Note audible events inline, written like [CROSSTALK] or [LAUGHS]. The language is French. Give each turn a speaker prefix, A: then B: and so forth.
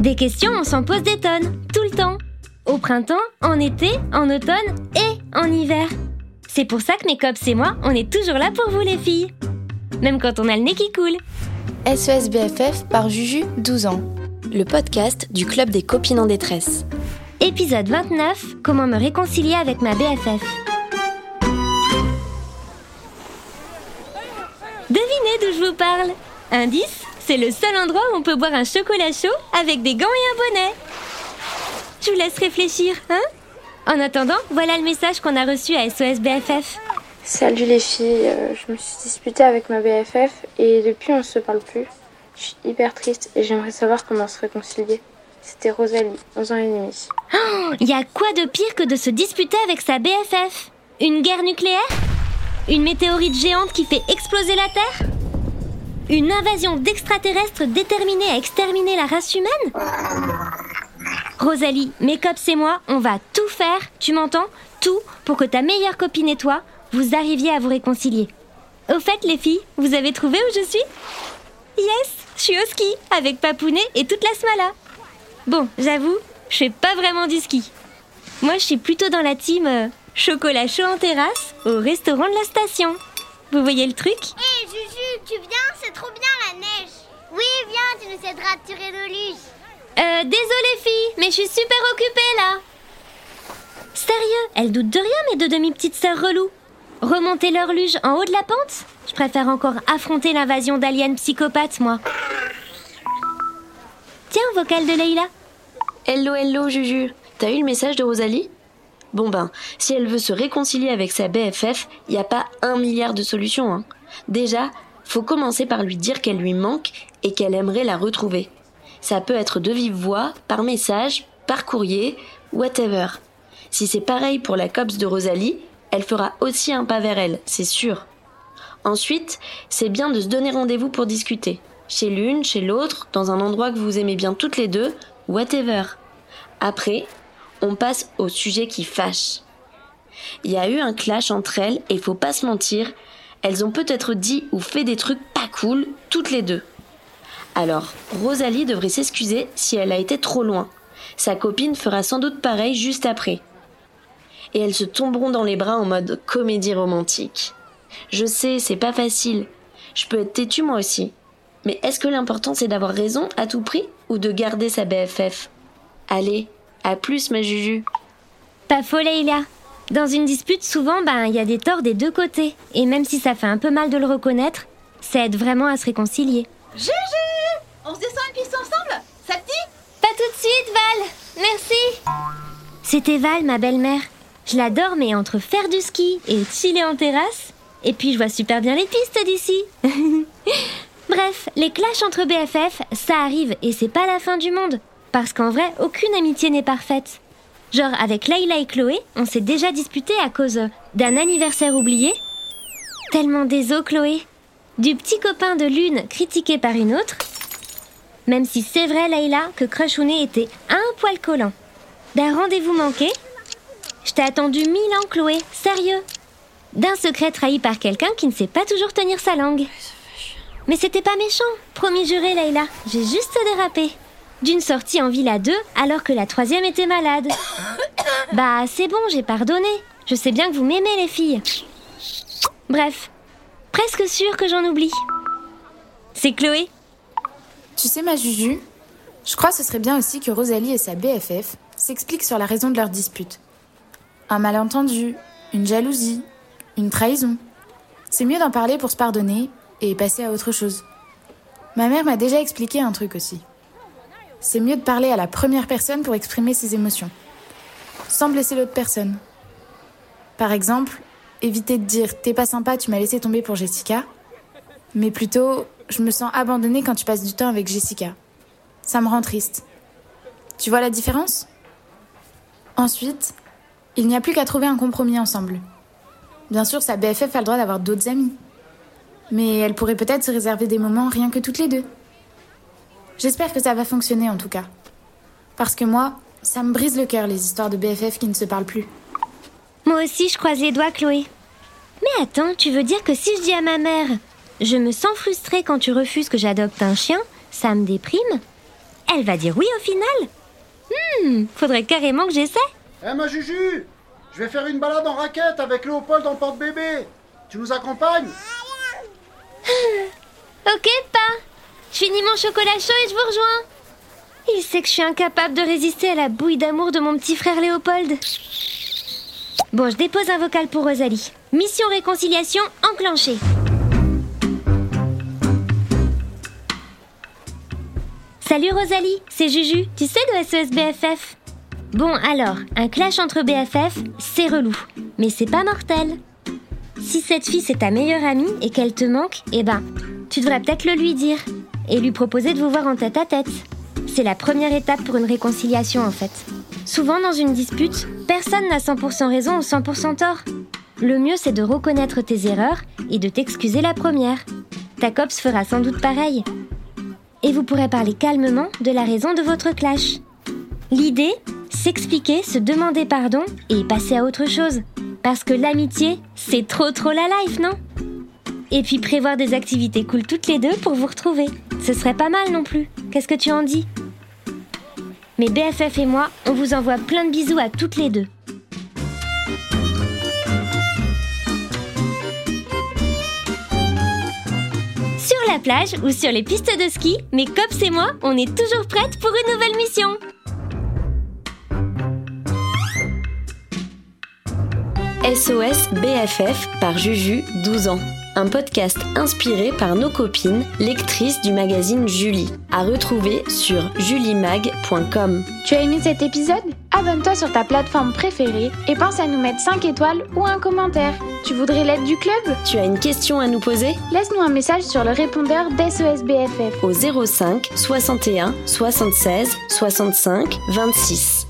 A: Des questions, on s'en pose des tonnes, tout le temps. Au printemps, en été, en automne et en hiver. C'est pour ça que mes cops et moi, on est toujours là pour vous les filles. Même quand on a le nez qui coule.
B: SES BFF par Juju, 12 ans. Le podcast du Club des copines en détresse.
A: Épisode 29, comment me réconcilier avec ma BFF. Devinez d'où je vous parle Indice, c'est le seul endroit où on peut boire un chocolat chaud avec des gants et un bonnet. Je vous laisse réfléchir, hein? En attendant, voilà le message qu'on a reçu à SOS BFF.
C: Salut les filles, euh, je me suis disputée avec ma BFF et depuis on se parle plus. Je suis hyper triste et j'aimerais savoir comment se réconcilier. C'était Rosalie, 11 ans et demi.
A: Il y a quoi de pire que de se disputer avec sa BFF Une guerre nucléaire? Une météorite géante qui fait exploser la Terre? Une invasion d'extraterrestres déterminés à exterminer la race humaine Rosalie, mes cops et moi, on va tout faire, tu m'entends? Tout pour que ta meilleure copine et toi, vous arriviez à vous réconcilier. Au fait, les filles, vous avez trouvé où je suis? Yes, je suis au ski avec Papounet et toute la smala. Bon, j'avoue, je fais pas vraiment du ski. Moi, je suis plutôt dans la team euh, chocolat chaud en terrasse au restaurant de la station. Vous voyez le truc?
D: Juju, tu viens trop bien la neige Oui, viens, tu nous aideras à tirer nos luges.
A: Euh, désolée fille, mais je suis super occupée là. Sérieux, elles doutent de rien mes deux demi-petites sœurs reloues. Remonter leur luge en haut de la pente? Je préfère encore affronter l'invasion d'aliens psychopathes, moi. Tiens, vocal de Leïla.
B: Hello, hello, Juju. T'as eu le message de Rosalie? Bon ben, si elle veut se réconcilier avec sa BFF, y a pas un milliard de solutions. Hein. Déjà, faut commencer par lui dire qu'elle lui manque et qu'elle aimerait la retrouver. Ça peut être de vive voix, par message, par courrier, whatever. Si c'est pareil pour la COPS de Rosalie, elle fera aussi un pas vers elle, c'est sûr. Ensuite, c'est bien de se donner rendez-vous pour discuter. Chez l'une, chez l'autre, dans un endroit que vous aimez bien toutes les deux, whatever. Après, on passe au sujet qui fâche. Il y a eu un clash entre elles et faut pas se mentir, elles ont peut-être dit ou fait des trucs pas cool, toutes les deux. Alors, Rosalie devrait s'excuser si elle a été trop loin. Sa copine fera sans doute pareil juste après. Et elles se tomberont dans les bras en mode comédie romantique. Je sais, c'est pas facile. Je peux être têtue moi aussi. Mais est-ce que l'important c'est d'avoir raison à tout prix ou de garder sa BFF Allez, à plus ma Juju.
A: Pas faux, Leïla. Dans une dispute, souvent, ben, il y a des torts des deux côtés. Et même si ça fait un peu mal de le reconnaître, ça aide vraiment à se réconcilier.
E: Juju On se descend une piste ensemble Ça te dit
A: Pas tout de suite, Val Merci C'était Val, ma belle-mère. Je l'adore, mais entre faire du ski et chiller en terrasse, et puis je vois super bien les pistes d'ici. [LAUGHS] Bref, les clashs entre BFF, ça arrive et c'est pas la fin du monde. Parce qu'en vrai, aucune amitié n'est parfaite. Genre, avec Layla et Chloé, on s'est déjà disputé à cause d'un anniversaire oublié. Tellement désolé, Chloé. Du petit copain de l'une critiqué par une autre. Même si c'est vrai, Layla, que Crushounet était un poil collant. D'un rendez-vous manqué. Je t'ai attendu mille ans, Chloé, sérieux. D'un secret trahi par quelqu'un qui ne sait pas toujours tenir sa langue. Mais c'était pas méchant, promis juré, Layla. J'ai juste dérapé d'une sortie en Villa 2 alors que la troisième était malade. Bah c'est bon, j'ai pardonné. Je sais bien que vous m'aimez les filles. Bref, presque sûr que j'en oublie. C'est Chloé.
F: Tu sais ma Juju, je crois que ce serait bien aussi que Rosalie et sa BFF s'expliquent sur la raison de leur dispute. Un malentendu, une jalousie, une trahison. C'est mieux d'en parler pour se pardonner et passer à autre chose. Ma mère m'a déjà expliqué un truc aussi c'est mieux de parler à la première personne pour exprimer ses émotions, sans blesser l'autre personne. Par exemple, éviter de dire T'es pas sympa, tu m'as laissé tomber pour Jessica, mais plutôt Je me sens abandonnée quand tu passes du temps avec Jessica. Ça me rend triste. Tu vois la différence? Ensuite, il n'y a plus qu'à trouver un compromis ensemble. Bien sûr, sa BFF a le droit d'avoir d'autres amis. Mais elle pourrait peut-être se réserver des moments rien que toutes les deux. J'espère que ça va fonctionner en tout cas. Parce que moi, ça me brise le cœur les histoires de BFF qui ne se parlent plus.
A: Moi aussi, je croise les doigts, Chloé. Mais attends, tu veux dire que si je dis à ma mère Je me sens frustrée quand tu refuses que j'adopte un chien, ça me déprime elle va dire oui au final Hmm, faudrait carrément que j'essaie.
G: Eh ma Juju Je vais faire une balade en raquette avec Léopold en porte-bébé. Tu nous accompagnes?
A: Ok, pas. Je finis mon chocolat chaud et je vous rejoins. Il sait que je suis incapable de résister à la bouille d'amour de mon petit frère Léopold. Bon, je dépose un vocal pour Rosalie. Mission réconciliation enclenchée. Salut Rosalie, c'est Juju, tu sais de SES BFF Bon alors, un clash entre BFF, c'est relou, mais c'est pas mortel. Si cette fille c'est ta meilleure amie et qu'elle te manque, eh ben, tu devrais peut-être le lui dire et lui proposer de vous voir en tête à tête. C'est la première étape pour une réconciliation en fait. Souvent dans une dispute, personne n'a 100% raison ou 100% tort. Le mieux c'est de reconnaître tes erreurs et de t'excuser la première. Ta copse fera sans doute pareil. Et vous pourrez parler calmement de la raison de votre clash. L'idée, s'expliquer, se demander pardon et passer à autre chose. Parce que l'amitié, c'est trop trop la life, non? Et puis prévoir des activités cool toutes les deux pour vous retrouver. Ce serait pas mal non plus. Qu'est-ce que tu en dis Mais BFF et moi, on vous envoie plein de bisous à toutes les deux. Sur la plage ou sur les pistes de ski, mes cops et moi, on est toujours prêtes pour une nouvelle mission.
B: SOS BFF par Juju, 12 ans. Un podcast inspiré par nos copines, lectrices du magazine Julie. À retrouver sur julimag.com.
H: Tu as aimé cet épisode? Abonne-toi sur ta plateforme préférée et pense à nous mettre 5 étoiles ou un commentaire. Tu voudrais l'aide du club?
B: Tu as une question à nous poser?
H: Laisse-nous un message sur le répondeur d'SOS BFF
B: au 05 61 76 65 26.